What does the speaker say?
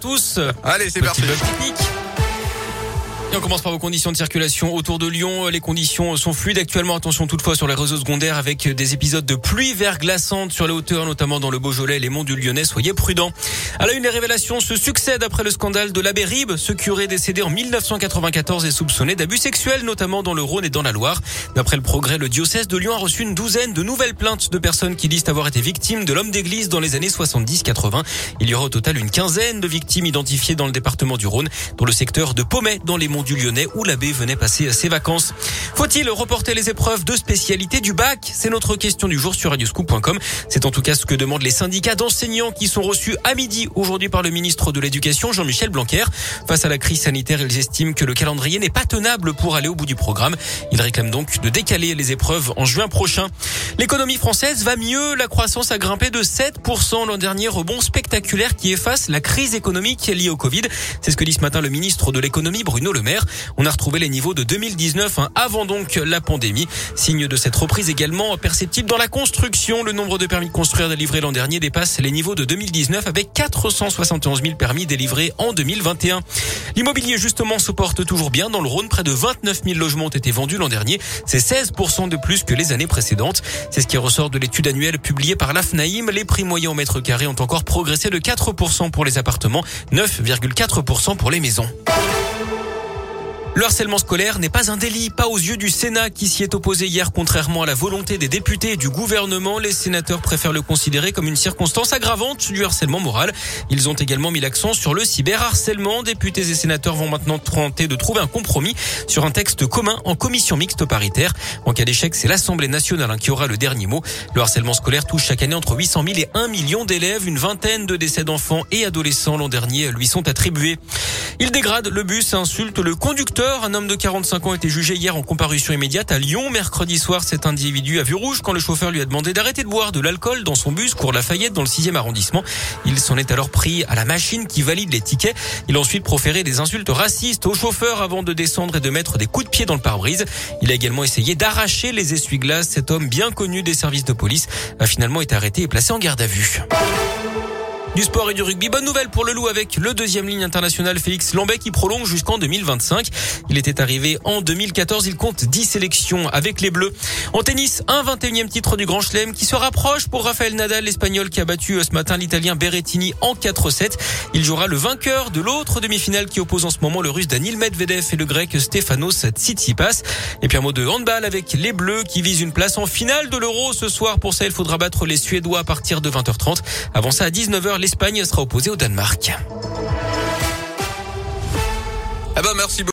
tous. Allez, c'est parti. On commence par vos conditions de circulation autour de Lyon. Les conditions sont fluides actuellement. Attention toutefois sur les réseaux secondaires avec des épisodes de pluie verglaçante sur les hauteurs, notamment dans le Beaujolais et les monts du Lyonnais. Soyez prudents. À la une, les révélations se succèdent après le scandale de l'abbé Ribes. Ce curé décédé en 1994 est soupçonné d'abus sexuels, notamment dans le Rhône et dans la Loire. D'après le progrès, le diocèse de Lyon a reçu une douzaine de nouvelles plaintes de personnes qui disent avoir été victimes de l'homme d'église dans les années 70-80. Il y aura au total une quinzaine de victimes identifiées dans le département du Rhône, dans le secteur de Pommet, dans les monts du Lyonnais, où l'abbé venait passer ses vacances. Faut-il reporter les épreuves de spécialité du bac? C'est notre question du jour sur radioscoop.com. C'est en tout cas ce que demandent les syndicats d'enseignants qui sont reçus à midi aujourd'hui par le ministre de l'Éducation, Jean-Michel Blanquer. Face à la crise sanitaire, ils estiment que le calendrier n'est pas tenable pour aller au bout du programme. Ils réclament donc de décaler les épreuves en juin prochain. L'économie française va mieux. La croissance a grimpé de 7% l'an dernier. Rebond spectaculaire qui efface la crise économique liée au Covid. C'est ce que dit ce matin le ministre de l'économie, Bruno Le Maire. On a retrouvé les niveaux de 2019, hein, avant donc la pandémie. Signe de cette reprise également perceptible dans la construction. Le nombre de permis de construire délivrés l'an dernier dépasse les niveaux de 2019 avec 471 000 permis délivrés en 2021. L'immobilier justement se porte toujours bien. Dans le Rhône, près de 29 000 logements ont été vendus l'an dernier. C'est 16% de plus que les années précédentes. C'est ce qui ressort de l'étude annuelle publiée par l'AFNAIM. Les prix moyens au mètre carré ont encore progressé de 4% pour les appartements, 9,4% pour les maisons. Le harcèlement scolaire n'est pas un délit, pas aux yeux du Sénat qui s'y est opposé hier contrairement à la volonté des députés et du gouvernement. Les sénateurs préfèrent le considérer comme une circonstance aggravante du harcèlement moral. Ils ont également mis l'accent sur le cyberharcèlement. Députés et sénateurs vont maintenant tenter de trouver un compromis sur un texte commun en commission mixte paritaire. En cas d'échec, c'est l'Assemblée nationale hein, qui aura le dernier mot. Le harcèlement scolaire touche chaque année entre 800 000 et 1 million d'élèves. Une vingtaine de décès d'enfants et adolescents l'an dernier lui sont attribués. Il dégrade le bus, insulte le conducteur. Un homme de 45 ans a été jugé hier en comparution immédiate à Lyon. Mercredi soir, cet individu a vu rouge quand le chauffeur lui a demandé d'arrêter de boire de l'alcool dans son bus cours Lafayette dans le 6e arrondissement. Il s'en est alors pris à la machine qui valide les tickets. Il a ensuite proféré des insultes racistes au chauffeur avant de descendre et de mettre des coups de pied dans le pare-brise. Il a également essayé d'arracher les essuie-glaces. Cet homme bien connu des services de police a finalement été arrêté et placé en garde à vue. Du sport et du rugby. Bonne nouvelle pour le Loup avec le deuxième ligne internationale Félix Lambert qui prolonge jusqu'en 2025. Il était arrivé en 2014. Il compte 10 sélections avec les Bleus. En tennis, un 21e titre du Grand Chelem qui se rapproche pour Rafael Nadal, l'Espagnol qui a battu ce matin l'Italien Berrettini en 4-7. Il jouera le vainqueur de l'autre demi-finale qui oppose en ce moment le Russe Daniil Medvedev et le Grec Stefanos Tsitsipas. Et puis un mot de handball avec les Bleus qui visent une place en finale de l'Euro ce soir. Pour ça, il faudra battre les Suédois à partir de 20h30. Avant ça, à 19h, l'Espagne sera opposée au Danemark. Ah bah merci beaucoup.